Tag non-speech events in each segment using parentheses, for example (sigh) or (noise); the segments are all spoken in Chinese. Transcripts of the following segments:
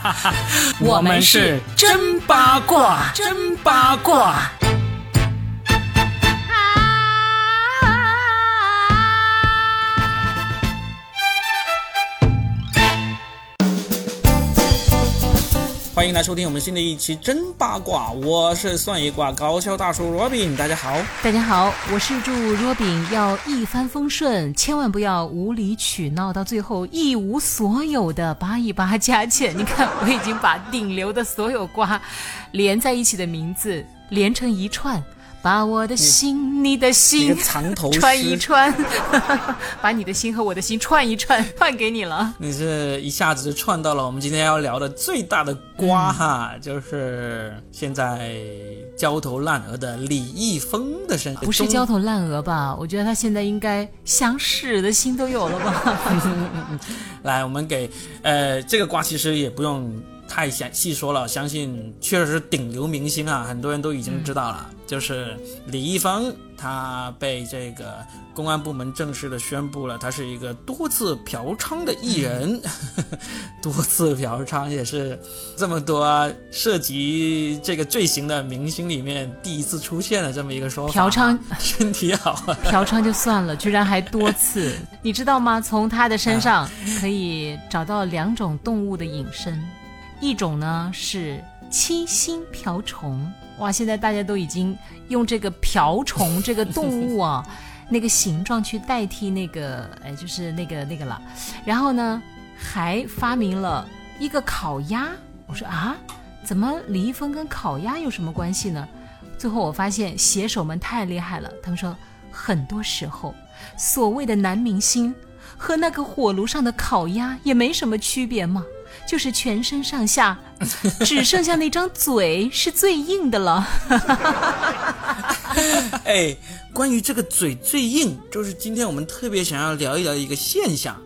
(laughs) 我们是真八卦，真八卦。欢迎来收听我们新的一期真八卦，我是算一卦搞笑大叔 Robin，大家好，大家好，我是祝 Robin 要一帆风顺，千万不要无理取闹，到最后一无所有的扒一扒加钱。你看，我已经把顶流的所有瓜连在一起的名字连成一串。把我的心，你的心藏头 (laughs) 穿一穿，(laughs) 把你的心和我的心串一串，(laughs) 串给你了。你是一下子就串到了我们今天要聊的最大的瓜哈，就是现在焦头烂额的李易峰的身不是焦头烂额吧？我觉得他现在应该想死的心都有了吧。来，我们给呃这个瓜其实也不用。太详细说了，相信确实是顶流明星啊，很多人都已经知道了。就是李易峰，他被这个公安部门正式的宣布了，他是一个多次嫖娼的艺人。(laughs) 多次嫖娼也是这么多涉及这个罪行的明星里面第一次出现了这么一个说法。嫖娼身体好，(laughs) 嫖娼就算了，居然还多次，(laughs) 你知道吗？从他的身上可以找到两种动物的隐身。一种呢是七星瓢虫，哇！现在大家都已经用这个瓢虫这个动物啊，(laughs) 那个形状去代替那个，哎，就是那个那个了。然后呢，还发明了一个烤鸭。我说啊，怎么李易峰跟烤鸭有什么关系呢？最后我发现写手们太厉害了，他们说很多时候所谓的男明星和那个火炉上的烤鸭也没什么区别嘛。就是全身上下 (laughs) 只剩下那张嘴是最硬的了。(laughs) 哎，关于这个嘴最硬，就是今天我们特别想要聊一聊一个现象，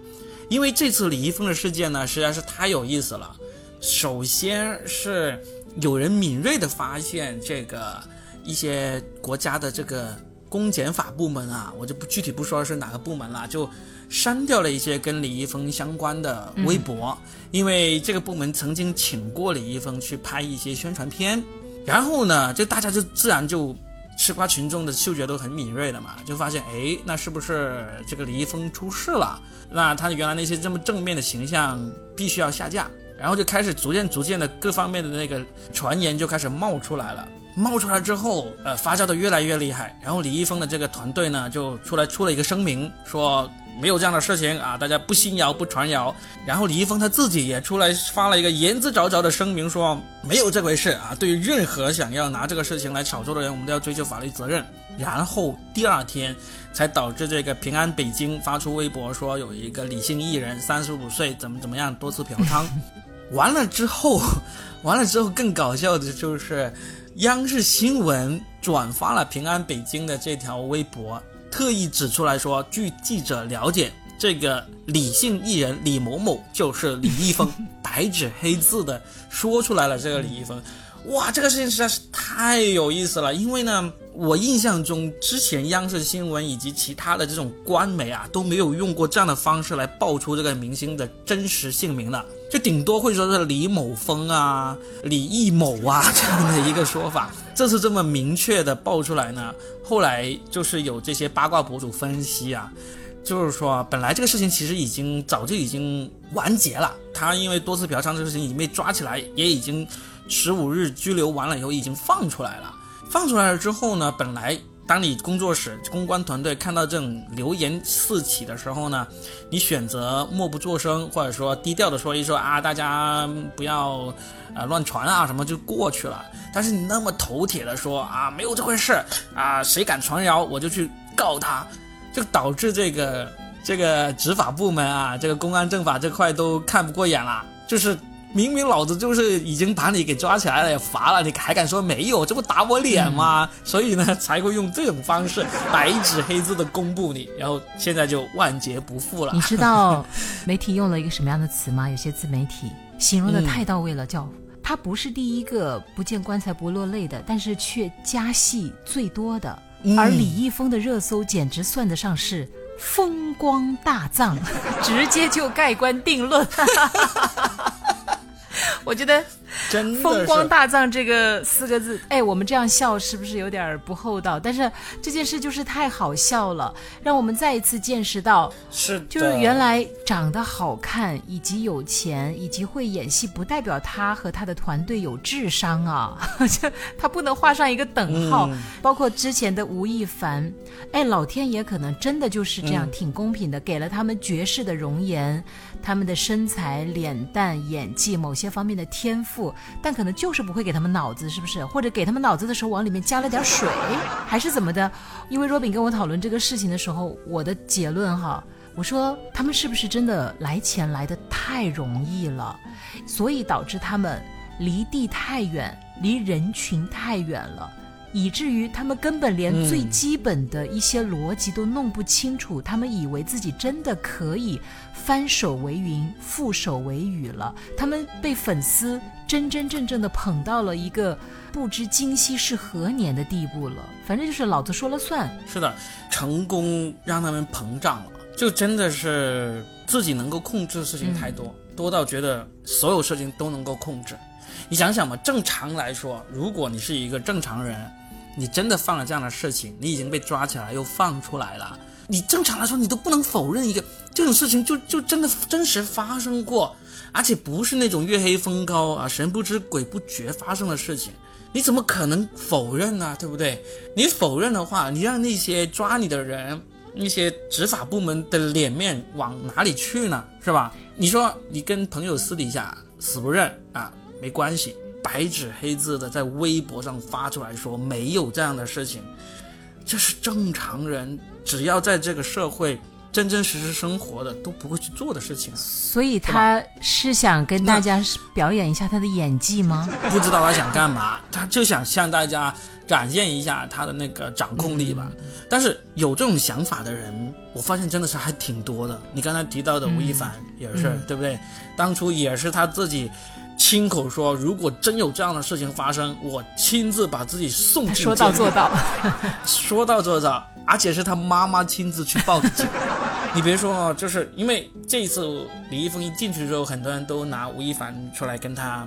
因为这次李易峰的事件呢，实在是太有意思了。首先是有人敏锐的发现，这个一些国家的这个公检法部门啊，我就不具体不说是哪个部门了，就。删掉了一些跟李易峰相关的微博，因为这个部门曾经请过李易峰去拍一些宣传片，然后呢，就大家就自然就吃瓜群众的嗅觉都很敏锐的嘛，就发现哎，那是不是这个李易峰出事了？那他原来那些这么正面的形象必须要下架，然后就开始逐渐逐渐的各方面的那个传言就开始冒出来了，冒出来之后，呃，发酵的越来越厉害，然后李易峰的这个团队呢就出来出了一个声明说。没有这样的事情啊！大家不信谣不传谣。然后李易峰他自己也出来发了一个言之凿凿的声明，说没有这回事啊！对于任何想要拿这个事情来炒作的人，我们都要追究法律责任。然后第二天，才导致这个平安北京发出微博说有一个李姓艺人三十五岁怎么怎么样多次嫖娼。完了之后，完了之后更搞笑的就是央视新闻转发了平安北京的这条微博。特意指出来说，据记者了解，这个李姓艺人李某某就是李易峰，(laughs) 白纸黑字的说出来了。这个李易峰，哇，这个事情实在是太有意思了。因为呢，我印象中之前央视新闻以及其他的这种官媒啊都没有用过这样的方式来爆出这个明星的真实姓名的，就顶多会说是李某峰啊、李易某啊这样的一个说法。这次这么明确的爆出来呢？后来就是有这些八卦博主分析啊，就是说本来这个事情其实已经早就已经完结了。他因为多次嫖娼这个事情已经被抓起来，也已经十五日拘留完了以后已经放出来了。放出来了之后呢，本来当你工作室公关团队看到这种流言四起的时候呢，你选择默不作声，或者说低调的说一说啊，大家不要。啊，乱传啊，什么就过去了。但是你那么头铁的说啊，没有这回事啊，谁敢传谣，我就去告他，就导致这个这个执法部门啊，这个公安政法这块都看不过眼了。就是明明老子就是已经把你给抓起来了，也罚了，你还敢说没有？这不打我脸吗？所以呢，才会用这种方式白纸黑字的公布你，然后现在就万劫不复了。你知道 (laughs) 媒体用了一个什么样的词吗？有些自媒体形容的太到位了，叫。他不是第一个不见棺材不落泪的，但是却加戏最多的。而李易峰的热搜简直算得上是风光大葬，(laughs) 直接就盖棺定论。我觉得 (laughs) 真的“风光大葬”这个四个字，哎，我们这样笑是不是有点不厚道？但是这件事就是太好笑了，让我们再一次见识到，是就是原来长得好看，以及有钱，以及会演戏，不代表他和他的团队有智商啊，(laughs) 就他不能画上一个等号。嗯。包括之前的吴亦凡，哎，老天爷可能真的就是这样，嗯。挺公平的，给了他们绝世的容颜，他们的身材、脸蛋、演技某些方面的天赋，但可能就是不会给他们脑子，是不是？或者给他们脑子的时候往里面加了点水，还是怎么的？因为若饼跟我讨论这个事情的时候，我的结论哈。我说他们是不是真的来钱来的太容易了，所以导致他们离地太远，离人群太远了，以至于他们根本连嗯最基本的一些逻辑都弄不清楚。他们以为自己真的可以翻手为云，覆手为雨了。他们被粉丝真真正正的捧到了一个不知今夕是何年的地步了。反正就是老子说了算。是的，成功让他们膨胀了，就真的是自己能够控制的事情太多，多到觉得所有事情都能够控制。你想想嘛，正常来说，如果你是一个正常人，你真的犯了这样的事情，你已经被抓起来又放出来了，你正常来说你都不能否认一个这种事情就就真的真实发生过，而且不是那种月黑风高啊神不知鬼不觉发生的事情。你怎么可能否认呢？对不对？你否认的话，你让那些抓你的人、那些执法部门的脸面往哪里去呢？是吧？你说你跟朋友私底下死不认啊，没关系，白纸黑字的在微博上发出来说没有这样的事情，这是正常人只要在这个社会真真实实生活的都不会去做的事情啊。所以他是想跟大家表演一下他的演技吗？不知道他想干嘛，他就想向大家展现一下他的那个掌控力吧。但是有这种想法的人，我发现真的是还挺多的。你刚才提到的吴亦凡也是，对不对？当初也是他自己亲口说，如果真有这样的事情发生，我亲自把自己送进说到做到。(laughs) 说到做到，而且是他妈妈亲自去报的警。(laughs) 你别说啊，就是因为这一次李易峰一进去之后，很多人都拿吴亦凡出来跟他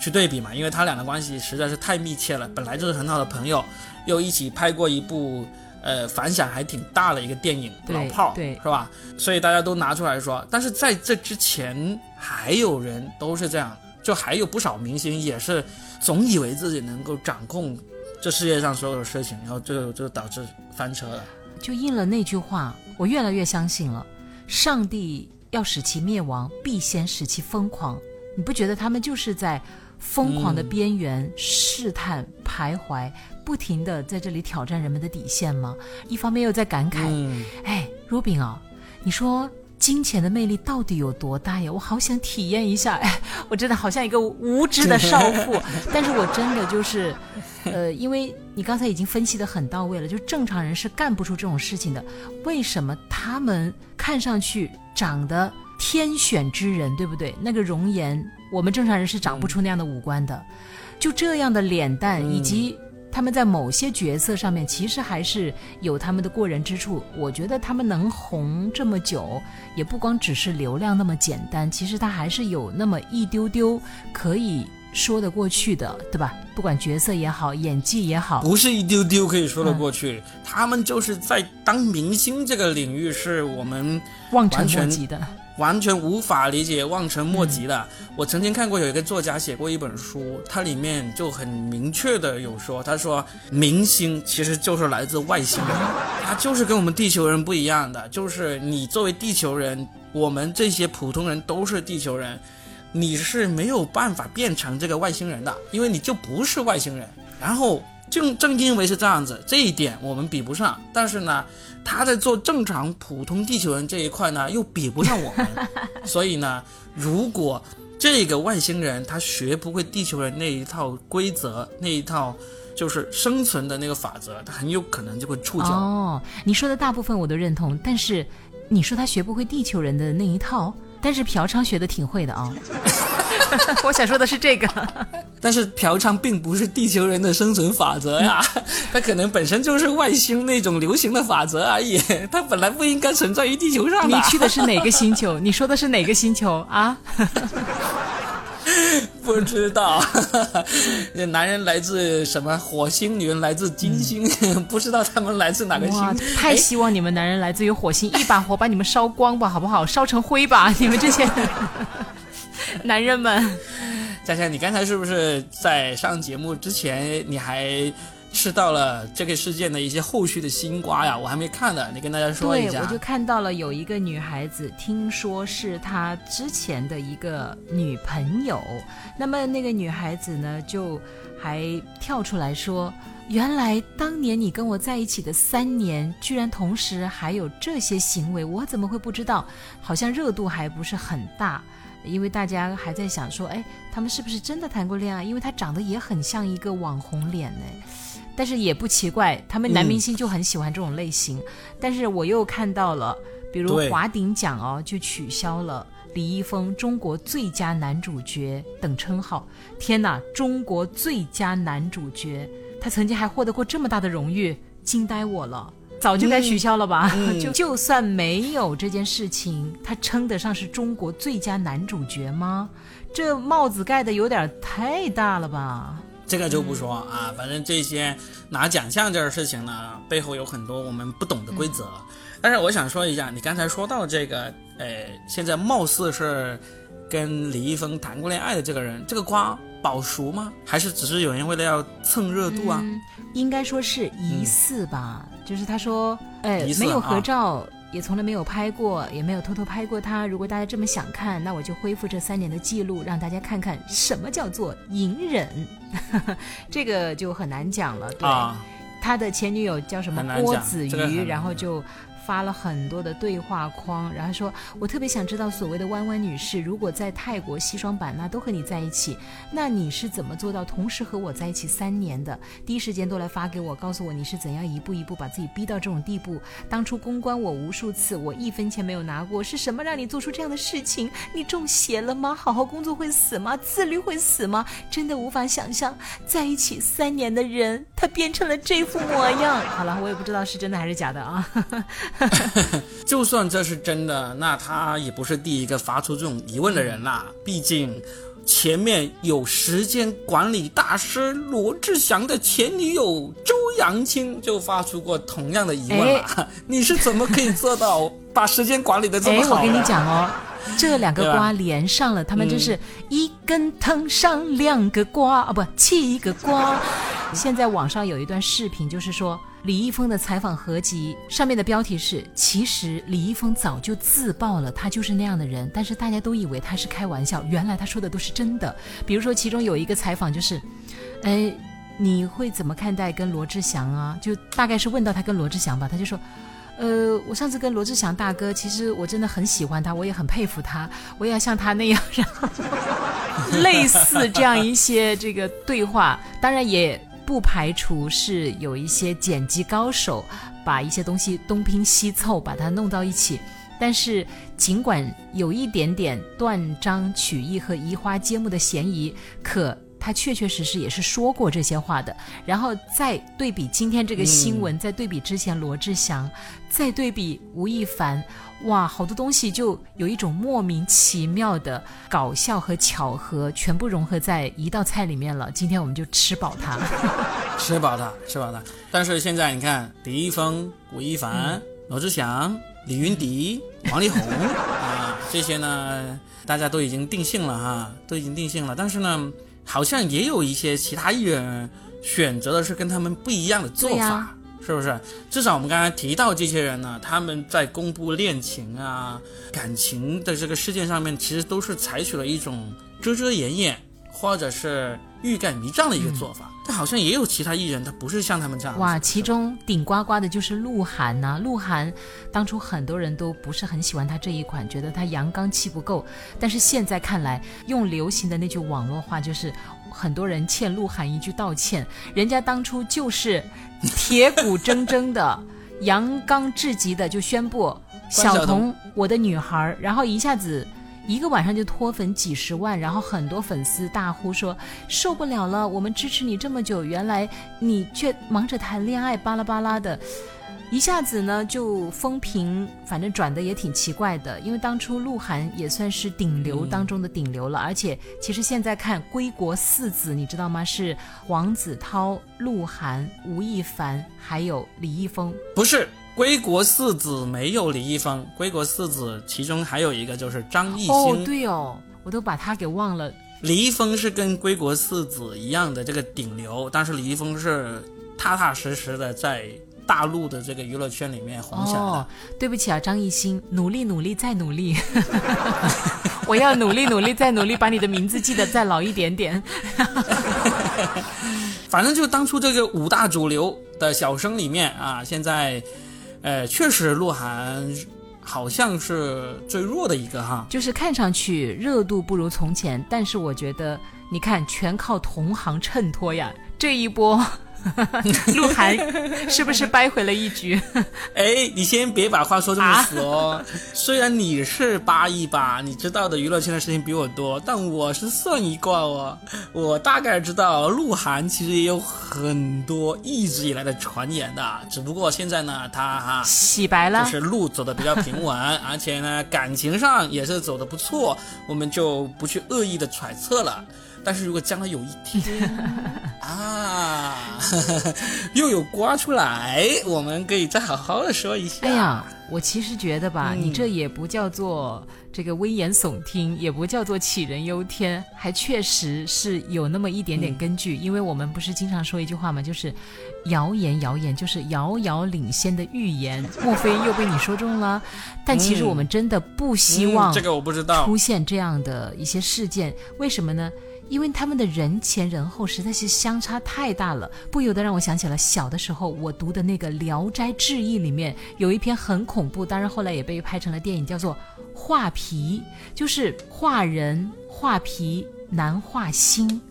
去对比嘛，因为他俩的关系实在是太密切了，本来就是很好的朋友，又一起拍过一部呃反响还挺大的一个电影《老炮儿》，对是吧？所以大家都拿出来说，但是在这之前还有人都是这样，就还有不少明星也是总以为自己能够掌控这世界上所有的事情，然后就就导致翻车了。就应了那句话，我越来越相信了：上帝要使其灭亡，必先使其疯狂。你不觉得他们就是在疯狂的边缘试探、徘徊，不停的在这里挑战人们的底线吗？一方面又在感慨，嗯，哎，若饼啊，你说金钱的魅力到底有多大呀？我好想体验一下。(laughs) 哎，我真的好像一个无知的少妇，但是我真的就是，呃，因为你刚才已经分析的很到位了，就正常人是干不出这种事情的。为什么他们看上去长得天选之人，对不对？那个容颜，我们正常人是长不出那样的五官的。就这样的脸蛋以及他们在某些角色上面，其实还是有他们的过人之处。我觉得他们能红这么久，也不光只是流量那么简单，其实他还是有那么一丢丢可以说得过去的，对吧？不管角色也好，演技也好，不是一丢丢可以说得过去，他们就是在当明星这个领域是我们望尘莫及的。完全无法理解、望尘莫及的。我曾经看过有一个作家写过一本书，它里面就很明确的有说，他说明星其实就是来自外星人，(laughs) 他就是跟我们地球人不一样的，就是你作为地球人，我们这些普通人都是地球人，你是没有办法变成这个外星人的，因为你就不是外星人。然后正正因为是这样子，这一点我们比不上，但是呢，他在做正常普通地球人这一块呢，又比不上我们，(laughs) 所以呢，如果这个外星人他学不会地球人那一套规则，那一套就是生存的那个法则，他很有可能就会触礁。哦，你说的大部分我都认同，但是你说他学不会地球人的那一套，但是嫖娼学的挺会的啊、(laughs) (laughs) 我想说的是这个，(laughs) 但是嫖娼并不是地球人的生存法则呀，它可能本身就是外星那种流行的法则而已，它本来不应该存在于地球上的。你去的是哪个星球？你说的是哪个星球啊？不 (laughs) 不知道，男人来自什么火星，女人来自金星，不知道他们来自哪个哇星。，太希望你们男人来自于火星，一把火把你们烧光吧，好不好？烧成灰吧，你们这些 (laughs) 男人们。佳佳，你刚才是不是在上节目之前，你还吃到了这个事件的一些后续的新瓜呀？我还没看呢，你跟大家说一对，下。我就看到了有一个女孩子，听说是她之前的一个女朋友。那么那个女孩子呢，就还跳出来说：“原来当年你跟我在一起的三年，居然同时还有这些行为，我怎么会不知道？好像热度还不是很大。”因为大家还在想说，哎，他们是不是真的谈过恋爱？因为他长得也很像一个网红脸呢。但是也不奇怪，他们男明星就很喜欢这种类型。但是我又看到了，比如华鼎奖哦，就取消了李易峰中国最佳男主角等称号。天哪，中国最佳男主角，他曾经还获得过这么大的荣誉，惊呆我了。早就该取消了吧？就 (laughs) 就算没有这件事情，他称得上是中国最佳男主角吗？这帽子盖的有点太大了吧？这个就不说啊，反正这些拿奖项这个事情呢，背后有很多我们不懂的规则。但是我想说一下，你刚才说到这个，呃，现在貌似是跟李易峰谈过恋爱的这个人，这个瓜保熟吗？还是只是有人为了要蹭热度啊？嗯，应该说是疑似吧。就是他说，哎没有啊合照，也从来没有拍过，也没有偷偷拍过他。如果大家这么想看，那我就恢复这三年的记录，让大家看看什么叫做隐忍。(laughs) 这个就很难讲了。对，啊，他的前女友叫什么郭子瑜，这个然后就。发了很多的对话框，然后说：“我特别想知道，所谓的弯弯女士，如果在泰国西双版纳都和你在一起，那你是怎么做到同时和我在一起三年的？第一时间都来发给我，告诉我你是怎样一步一步把自己逼到这种地步。当初公关我无数次，我一分钱没有拿过，是什么让你做出这样的事情？你中邪了吗？好好工作会死吗？自律会死吗？真的无法想象，在一起三年的人，他变成了这副模样。好了，我也不知道是真的还是假的啊。(laughs) 就算这是真的，那他也不是第一个发出这种疑问的人啦。毕竟，前面有时间管理大师罗志祥的前女友周扬青就发出过同样的疑问了：(laughs) 你是怎么可以做到把时间管理的这哎么，好哎？我跟你讲哦，这两个 (laughs) 瓜连上了，他们就是一根藤上两个瓜啊，不，七个瓜。(laughs) 现在网上有一段视频，就是说李易峰的采访合集，上面的标题是：其实李易峰早就自爆了，他就是那样的人，但是大家都以为他是开玩笑，原来他说的都是真的。比如说，其中有一个采访就是，哎。你会怎么看待跟罗志祥啊？就大概是问到他跟罗志祥吧，他就说，呃，我上次跟罗志祥大哥，其实我真的很喜欢他，我也很佩服他，我也要像他那样，然后 (laughs) 类似这样一些这个对话，当然也不排除是有一些剪辑高手把一些东西东拼西凑，把它弄到一起。但是，尽管有一点点断章取义和移花接木的嫌疑，可他确确实实也是说过这些话的。然后再对比今天这个新闻，再对比之前罗志祥，再对比吴亦凡，哇，好多东西就有一种莫名其妙的搞笑和巧合，全部融合在一道菜里面了。今天我们就吃饱它。(laughs) 吃饱它，吃饱它。但是现在你看，李易峰、吴亦凡、罗志祥、李云迪、(laughs) 王力宏啊，这些呢，大家都已经定性了哈，都已经定性了。但是呢，好像也有一些其他艺人选择的是跟他们不一样的做法。是不是？至少我们刚才提到这些人呢，他们在公布恋情啊、感情的这个事件上面，其实都是采取了一种遮遮掩掩，或者是欲盖弥彰的一个做法。但好像也有其他艺人，他不是像他们这样。哇，其中顶呱呱的就是鹿晗呐、鹿晗当初很多人都不是很喜欢他这一款，觉得他阳刚气不够。但是现在看来，用流行的那句网络话就是，很多人欠鹿晗一句道歉。人家当初就是铁骨铮铮的、阳刚至极的，就宣布小小童我的女孩，然后一下子。一个晚上就脱粉几十万，然后很多粉丝大呼说受不了了，我们支持你这么久，原来你却忙着谈恋爱，巴拉巴拉的。一下子呢就风评，反正转的也挺奇怪的。因为当初鹿晗也算是顶流当中的顶流了，而且其实现在看归国四子，你知道吗？是黄子韬、鹿晗、吴亦凡还有李易峰。不是归国四子没有李易峰，归国四子其中还有一个就是张艺兴。哦，对哦，我都把他给忘了。李易峰是跟归国四子一样的这个顶流，但是李易峰是踏踏实实的在大陆的这个娱乐圈里面红起来的。哦，对不起啊，张艺兴，努力努力再努力，我要努力努力再努力，把你的名字记得再老一点点。(laughs) 反正就当初这个五大主流的小生里面啊，现在，呃，确实鹿晗好像是最弱的一个哈。就是看上去热度不如从前，但是我觉得，你看全靠同行衬托呀，这一波。(laughs) 鹿晗是不是掰回了一局？(laughs) 哎，你先别把话说这么死哦。虽然你是八一八，你知道的娱乐圈的事情比我多，但我是算一卦哦。我大概知道鹿晗其实也有很多一直以来的传言的，只不过现在呢，他哈洗白了，就是路走的比较平稳，(laughs) 而且呢，感情上也是走的不错，我们就不去恶意的揣测了。但是如果将来有一天 (laughs) 啊，(laughs) 又有刮出来，我们可以再好好的说一下。哎呀，我其实觉得吧，你这也不叫做这个危言耸听，也不叫做杞人忧天，还确实是有那么一点点根据。因为我们不是经常说一句话吗？就是谣言，谣言就是遥遥领先的预言。莫非又被你说中了？但其实我们真的不希望这个我不知道出现这样的一些事件。为什么呢？因为他们的人前人后实在是相差太大了，不由得让我想起了小的时候我读的那个《聊斋志异》里面有一篇很恐怖，当然后来也被拍成了电影，叫做《画皮》，就是画人画皮难画心，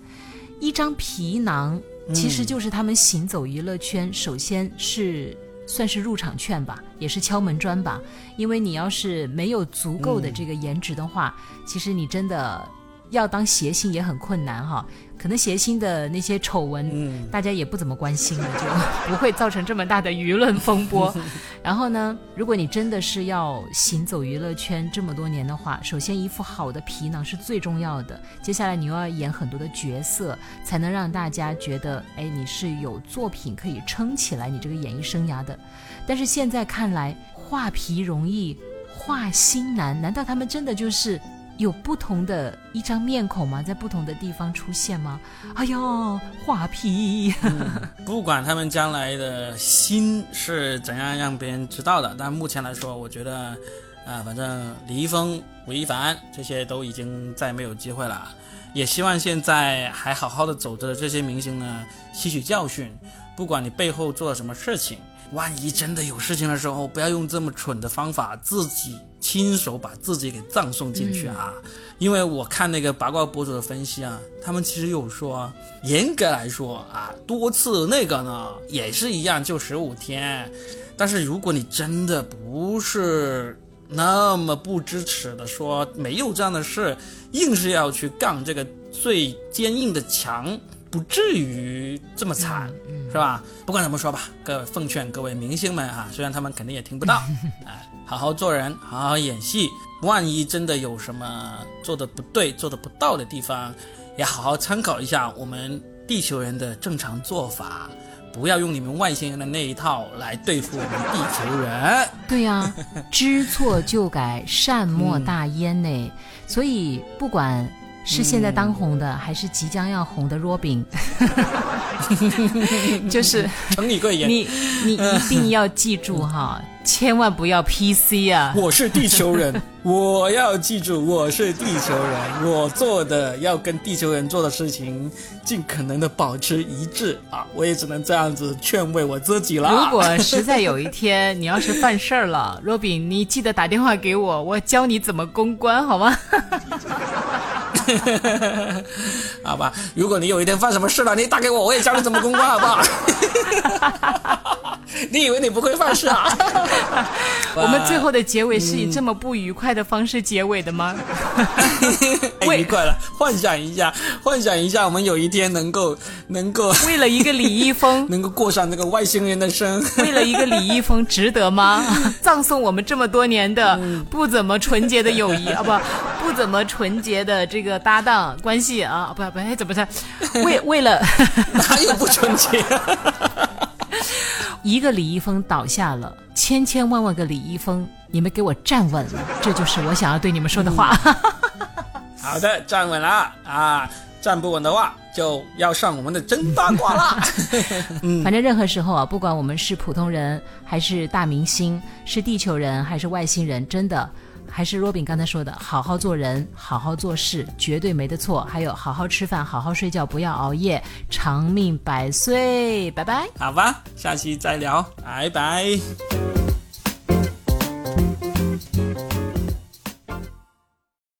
一张皮囊其实就是他们行走娱乐圈，首先是算是入场券吧，也是敲门砖吧，因为你要是没有足够的这个颜值的话，其实你真的。要当谐星也很困难哈，可能谐星的那些丑闻，嗯大家也不怎么关心了，就 (laughs) 不会造成这么大的舆论风波。(laughs) 然后呢，如果你真的是要行走娱乐圈这么多年的话，首先一副好的皮囊是最重要的。接下来你又要演很多的角色，才能让大家觉得，哎，你是有作品可以撑起来你这个演艺生涯的。但是现在看来，画皮容易画心难，难道他们真的就是？有不同的一张面孔吗？在不同的地方出现吗？哎呦，画皮！不管他们将来的心是怎样让别人知道的，但目前来说，我觉得，啊，反正李易峰、吴亦凡这些都已经再没有机会了。也希望现在还好好的走着的这些明星呢，吸取教训。不管你背后做了什么事情。万一真的有事情的时候，不要用这么蠢的方法，自己亲手把自己给葬送进去啊！因为我看那个八卦博主的分析啊，他们其实有说，严格来说啊，多次那个呢也是一样，就十五天。但是如果你真的不是那么不支持的，说没有这样的事，硬是要去杠这个最坚硬的墙。不至于这么惨，是吧？不管怎么说吧，各位奉劝各位明星们啊，虽然他们肯定也听不到，(laughs) 哎，好好做人，好好演戏。万一真的有什么做的不对、做的不到的地方，也好好参考一下我们地球人的正常做法，不要用你们外星人的那一套来对付我们地球人。对呀，(laughs) 知错就改，善莫大焉呢。所以不管。是现在当红的，还是即将要红的 Robin？(laughs) 就是成你贵言，你你一定要记住哈，千万不要 PC 啊！我是地球人，我要记住我是地球人，我做的要跟地球人做的事情尽可能的保持一致啊！我也只能这样子劝慰我自己了。如果实在有一天你要是犯事儿了，Robin，你记得打电话给我，我教你怎么公关，好吗？(laughs) (laughs) 好吧，如果你有一天犯什么事了，你打给我，我也教你怎么公关，好不好？(laughs) (laughs) 你以为你不会犯事啊？(laughs) 我们最后的结尾是以这么不愉快的方式结尾的吗？(laughs) 太愉快了，幻想一下，幻想一下，我们有一天能够能够为了一个李易峰，能够过上那个外星人的生，为了一个李易峰，值得吗？葬送我们这么多年的不怎么纯洁的友谊啊，不，不怎么纯洁的这个搭档关系啊，不不，哎，怎么着？为为了哪有不纯洁？一个李易峰倒下了，千千万万个李易峰，你们给我站稳了，这就是我想要对你们说的话。(laughs) 好的，站稳了啊！站不稳的话，就要上我们的真八卦啦。(laughs) 反正任何时候啊，不管我们是普通人还是大明星，是地球人还是外星人，真的还是若饼刚才说的，好好做人，好好做事，绝对没得错。还有好好吃饭，好好睡觉，不要熬夜，长命百岁。拜拜。好吧，下期再聊，拜拜。